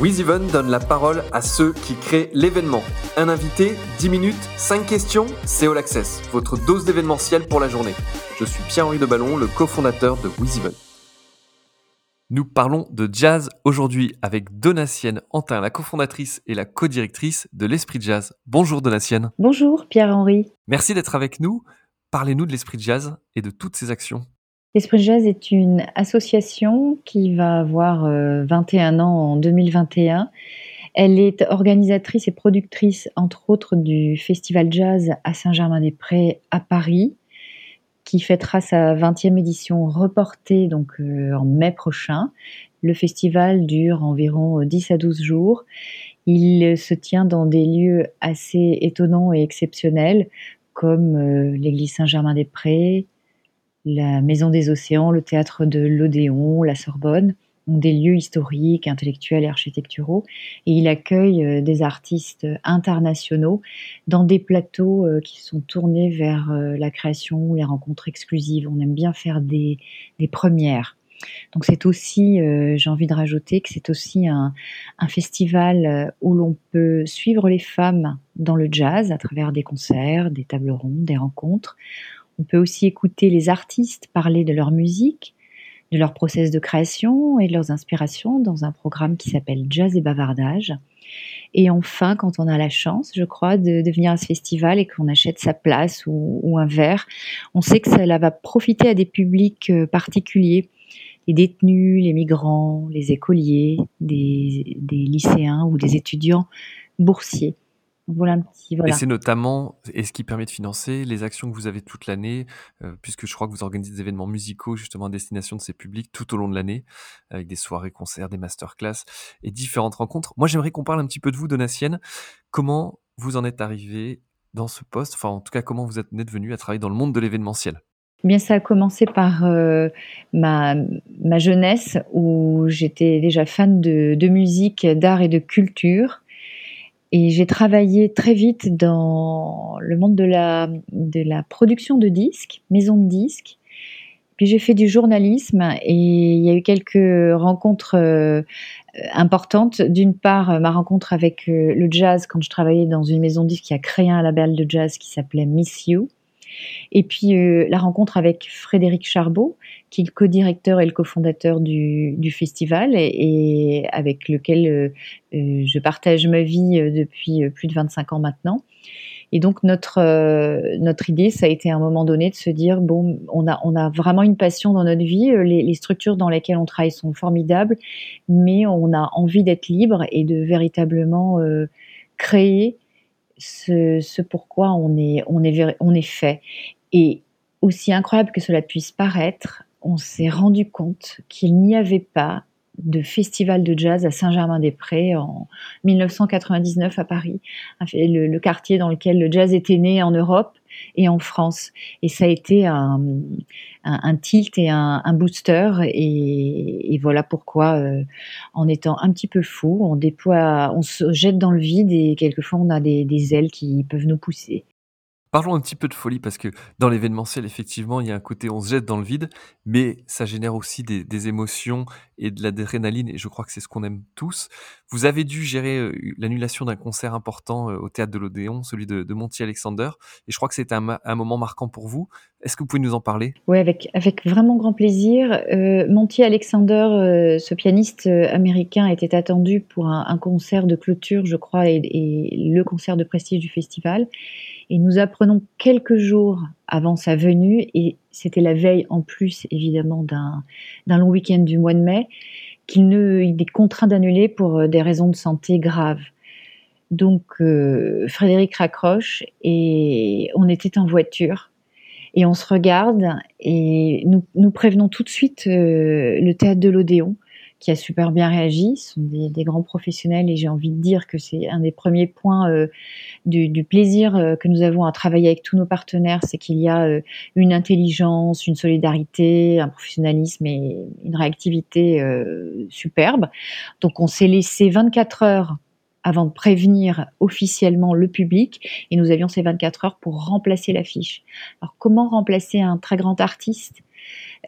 WizEven donne la parole à ceux qui créent l'événement. Un invité, 10 minutes, 5 questions, c'est All Access, votre dose d'événementiel pour la journée. Je suis Pierre-Henri Deballon, le cofondateur de WizEven. Nous parlons de jazz aujourd'hui avec Donatienne Antin, la cofondatrice et la co-directrice de l'Esprit Jazz. Bonjour Donatienne. Bonjour Pierre-Henri. Merci d'être avec nous. Parlez-nous de l'Esprit Jazz et de toutes ses actions. L'Esprit Jazz est une association qui va avoir 21 euh, ans en 2021. Elle est organisatrice et productrice, entre autres, du Festival Jazz à Saint-Germain-des-Prés à Paris, qui fêtera sa 20e édition reportée donc euh, en mai prochain. Le festival dure environ 10 à 12 jours. Il se tient dans des lieux assez étonnants et exceptionnels, comme euh, l'église Saint-Germain-des-Prés, la Maison des Océans, le théâtre de l'Odéon, la Sorbonne, ont des lieux historiques, intellectuels et architecturaux. Et il accueille euh, des artistes internationaux dans des plateaux euh, qui sont tournés vers euh, la création, les rencontres exclusives. On aime bien faire des, premières. Donc c'est aussi, j'ai envie de rajouter que c'est aussi un, un festival où l'on peut suivre les femmes dans le jazz à travers des concerts, des tables rondes, des rencontres. On peut aussi écouter les artistes parler de leur musique, de leur process de création et de leurs inspirations dans un programme qui s'appelle Jazz et Bavardage. Et enfin, quand on a la chance, je crois, de, venir à ce festival et qu'on achète sa place ou, un verre, on sait que cela va profiter à des publics euh, particuliers, les détenus, les migrants, les écoliers, des lycéens ou des étudiants boursiers. Voilà Et c'est notamment, et ce qui permet de financer les actions que vous avez toute l'année, euh, puisque je crois que vous organisez des événements musicaux justement à destination de ces publics tout au long de l'année, avec des soirées, concerts, des masterclass et différentes rencontres. Moi, j'aimerais qu'on parle un petit peu de vous, Donatienne. Comment vous en êtes arrivé dans ce poste? Enfin, en tout cas, comment vous êtes devenu à travailler dans le monde de l'événementiel? Eh Bien, ça a commencé par euh, ma, ma, jeunesse où j'étais déjà fan de, de musique, d'art et de culture. Et j'ai travaillé très vite dans le monde de la, de la production de disques, maison de disques. Puis j'ai fait du journalisme et il y a eu quelques rencontres euh, importantes. D'une part, ma rencontre avec euh, le jazz quand je travaillais dans une maison de disques qui a créé un label de jazz qui s'appelait Miss You. Et puis euh, la rencontre avec Frédéric Charbot, qui est le co-directeur et le cofondateur du, du festival et, avec lequel euh, euh, je partage ma vie depuis plus de 25 ans maintenant. Et donc notre notre idée, ça a été à un moment donné de se dire bon, on a on a vraiment une passion dans notre vie. Les, les structures dans lesquelles on travaille sont formidables, mais on a envie d'être libre et de véritablement créer ce, pourquoi on est, on, est, on est fait. Et aussi incroyable que cela puisse paraître, on s'est rendu compte qu'il n'y avait pas de festival de jazz à Saint-Germain-des-Prés en 1999 à Paris, le, quartier dans lequel le jazz était né en Europe et en France. Et ça a été un, tilt et un, booster. Et, voilà pourquoi, euh, en étant un petit peu fou, on déploie, on se jette dans le vide et quelquefois on a des ailes qui peuvent nous pousser. Parlons un petit peu de folie parce que dans l'événementiel, effectivement, il y a un côté on se jette dans le vide, mais ça génère aussi des, émotions et de l'adrénaline et je crois que c'est ce qu'on aime tous. Vous avez dû gérer euh, l'annulation d'un concert important euh, au théâtre de l'Odéon, celui de, Monty Alexander, et je crois que c'était un, moment marquant pour vous. Est-ce que vous pouvez nous en parler? Oui, avec, vraiment grand plaisir. Euh, Monty Alexander, ce pianiste américain, était attendu pour un, concert de clôture, je crois, et le concert de prestige du festival. Et nous apprenons quelques jours avant sa venue, et c'était la veille en plus évidemment d'un long week-end du mois de mai, qu'il est contraint d'annuler pour euh, des raisons de santé graves. Donc euh, Frédéric raccroche et on était en voiture. Et on se regarde et nous, prévenons tout de suite euh, le théâtre de l'Odéon qui a super bien réagi. Ce sont des, grands professionnels et j'ai envie de dire que c'est un des premiers points euh, du, plaisir euh, que nous avons à travailler avec tous nos partenaires, c'est qu'il y a euh, une intelligence, une solidarité, un professionnalisme et une réactivité superbe. Donc on s'est laissé 24 heures avant de prévenir officiellement le public et nous avions ces 24 heures pour remplacer l'affiche. Alors comment remplacer un très grand artiste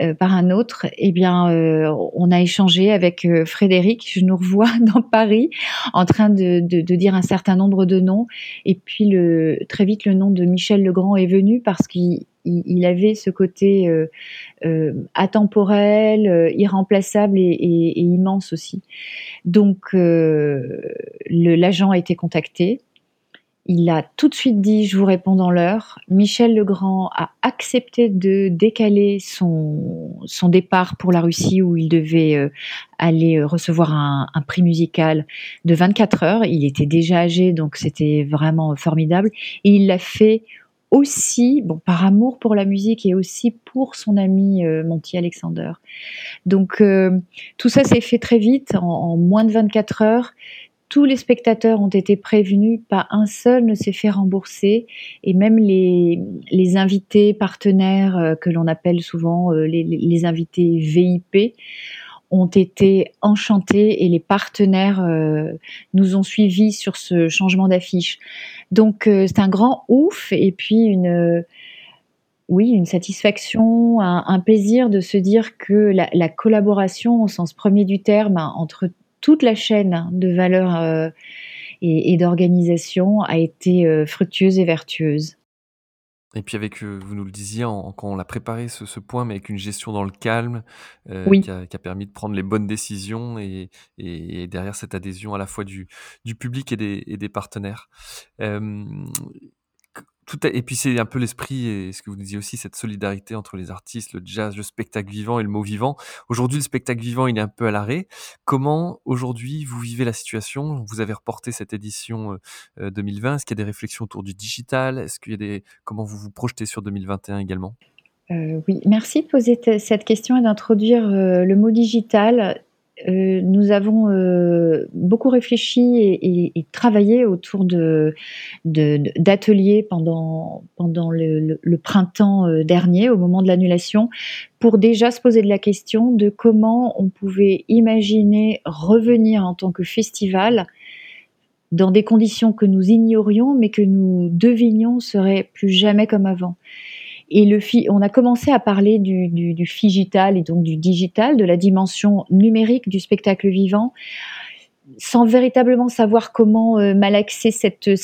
euh, par un autre, eh bien, euh, on a échangé avec euh, Frédéric. Je nous revois dans Paris en train de, dire un certain nombre de noms. Et puis, le, très vite, le nom de Michel Legrand est venu parce qu'il avait ce côté atemporel, irremplaçable et, immense aussi. Donc, l'agent a été contacté il a tout de suite dit je vous réponds dans l'heure. Michel Legrand a accepté de décaler son, départ pour la Russie où il devait euh, aller euh, recevoir un, prix musical de 24 heures. Il était déjà âgé donc c'était vraiment formidable. Et il l'a fait aussi, bon, par amour pour la musique et aussi pour son ami euh, Monty Alexander. Donc tout ça s'est fait très vite, en, moins de 24 heures tous les spectateurs ont été prévenus, pas un seul ne s'est fait rembourser, et même les, invités partenaires euh, que l'on appelle souvent euh, les, invités VIP ont été enchantés et les partenaires euh, nous ont suivis sur ce changement d'affiche. Donc c'est un grand ouf et puis une satisfaction, un, plaisir de se dire que la, la, collaboration au sens premier du terme entre toute la chaîne de valeur euh, et, d'organisation a été euh, fructueuse et vertueuse. Et puis avec, euh, vous nous le disiez quand on l'a préparé ce, point, mais avec une gestion dans le calme, qui, a, permis de prendre les bonnes décisions et, derrière cette adhésion à la fois du, public et des, partenaires et puis c'est un peu l'esprit et ce que vous disiez aussi, cette solidarité entre les artistes, le jazz, le spectacle vivant et le mot vivant. Aujourd'hui, le spectacle vivant, il est un peu à l'arrêt. Comment aujourd'hui vous vivez la situation? Vous avez reporté cette édition 2020. Euh, Est-ce qu'il y a des réflexions autour du digital? Est-ce qu'il y comment vous vous projetez sur 2021 également? Euh, oui, merci de poser cette question et d'introduire euh, le mot digital. Euh, nous avons euh, beaucoup réfléchi et, travaillé autour d'ateliers pendant, pendant le, printemps euh, dernier, au moment de l'annulation, pour déjà se poser de la question de comment on pouvait imaginer revenir en tant que festival dans des conditions que nous ignorions, mais que nous devinions seraient plus jamais comme avant. Et on a commencé à parler du, du, et donc du digital, de la dimension numérique du spectacle vivant, sans véritablement savoir comment euh, malaxer euh,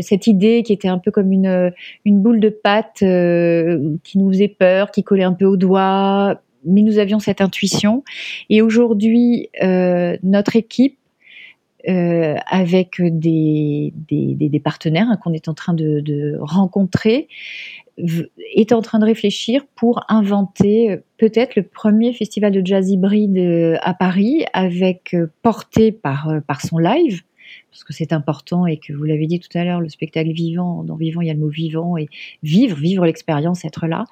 cette idée qui était un peu comme une, une boule de pâte euh, qui nous faisait peur, qui collait un peu au doigt, mais nous avions cette intuition. Et aujourd'hui, notre équipe euh, avec des, partenaires hein, qu'on est en train de, rencontrer, est en train de réfléchir pour inventer euh, peut-être le premier festival de jazz hybride euh, à Paris, avec porté par, par son live, parce que c'est important et que vous l'avez dit tout à l'heure, le spectacle vivant, dans vivant il y a le mot vivant et vivre, vivre l'expérience, être là,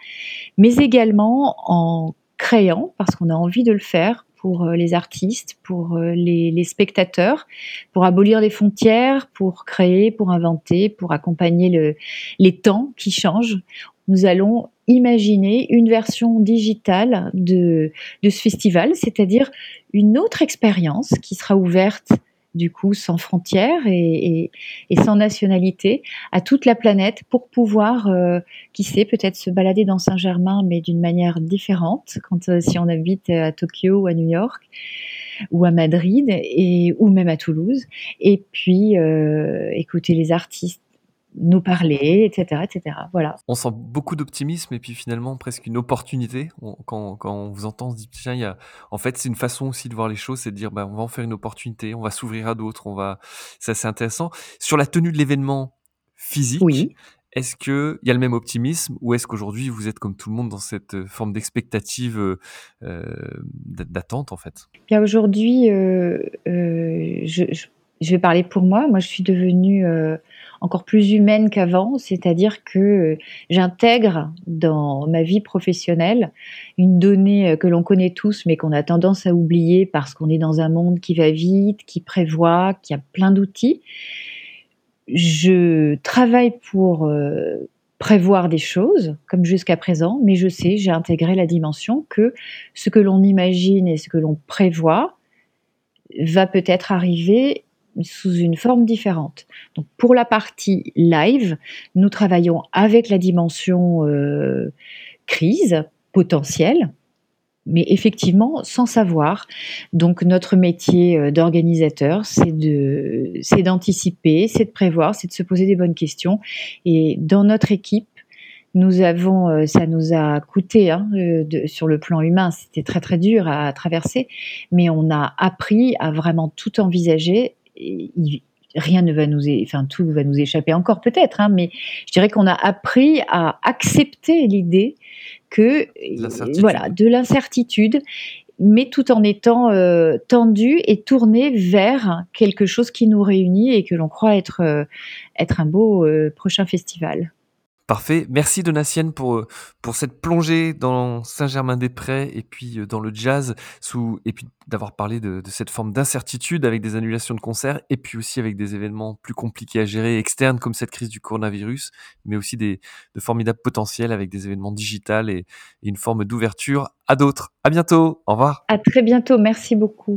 mais également en créant, parce qu'on a envie de le faire, pour euh, les artistes, pour euh, les, spectateurs, pour abolir les frontières, pour créer, pour inventer, pour accompagner le, les temps qui changent. Nous allons imaginer une version digitale de ce festival, c'est-à-dire une autre expérience qui sera ouverte du coup sans frontières et, sans nationalité à toute la planète pour pouvoir, euh, qui sait, peut-être se balader dans Saint-Germain, mais d'une manière différente, quand euh, si on habite à Tokyo ou à New York ou à Madrid et ou même à Toulouse, et puis euh, écouter les artistes nous parler, etc., etc. Voilà. On sent beaucoup d'optimisme et puis finalement presque une opportunité. quand, quand, on vous entend, on se dit tiens, il y a... en fait, c'est une façon aussi de voir les choses, c'est de dire bah, on va en faire une opportunité, on va s'ouvrir à d'autres, on va. Ça, c'est intéressant. Sur la tenue de l'événement physique. Oui. Est-ce qu'il y a le même optimisme ou est-ce qu'aujourd'hui vous êtes comme tout le monde dans cette euh, forme d'expectative euh, euh, d'attente en fait? Bien aujourd'hui, euh, euh, je, je, vais parler pour moi. Moi, je suis devenue encore plus humaine qu'avant, c'est-à-dire que euh, j'intègre dans ma vie professionnelle une donnée euh, que l'on connaît tous mais qu'on a tendance à oublier parce qu'on est dans un monde qui va vite, qui prévoit, qui a plein d'outils. Je travaille pour euh, prévoir des choses, comme jusqu'à présent, mais je sais, j'ai intégré la dimension que ce que l'on imagine et ce que l'on prévoit va peut-être arriver sous une forme différente. Donc pour la partie live, nous travaillons avec la dimension euh, crise potentielle mais effectivement sans savoir. Donc notre métier euh, d'organisateur, c'est de, d'anticiper, c'est de prévoir, c'est de se poser des bonnes questions. Et dans notre équipe, nous avons, euh, ça nous a coûté hein, sur le plan humain, c'était très très dur à, traverser, mais on a appris à vraiment tout envisager. Rien ne va nous, enfin tout va nous échapper encore peut-être, hein, mais je dirais qu'on a appris à accepter l'idée que voilà de l'incertitude mais tout en étant euh, tendu et tourné vers quelque chose qui nous réunit et que l'on croit être, être un beau prochain festival. Parfait. Merci Donatienne pour, euh, pour cette plongée dans Saint-Germain-des-Prés et puis euh, dans le jazz, et puis d'avoir parlé de, cette forme d'incertitude avec des annulations de concerts et puis aussi avec des événements plus compliqués à gérer externes comme cette crise du coronavirus, mais aussi des, de formidables potentiels avec des événements digitales et, et une forme d'ouverture à d'autres. À bientôt. Au revoir. À très bientôt. Merci beaucoup.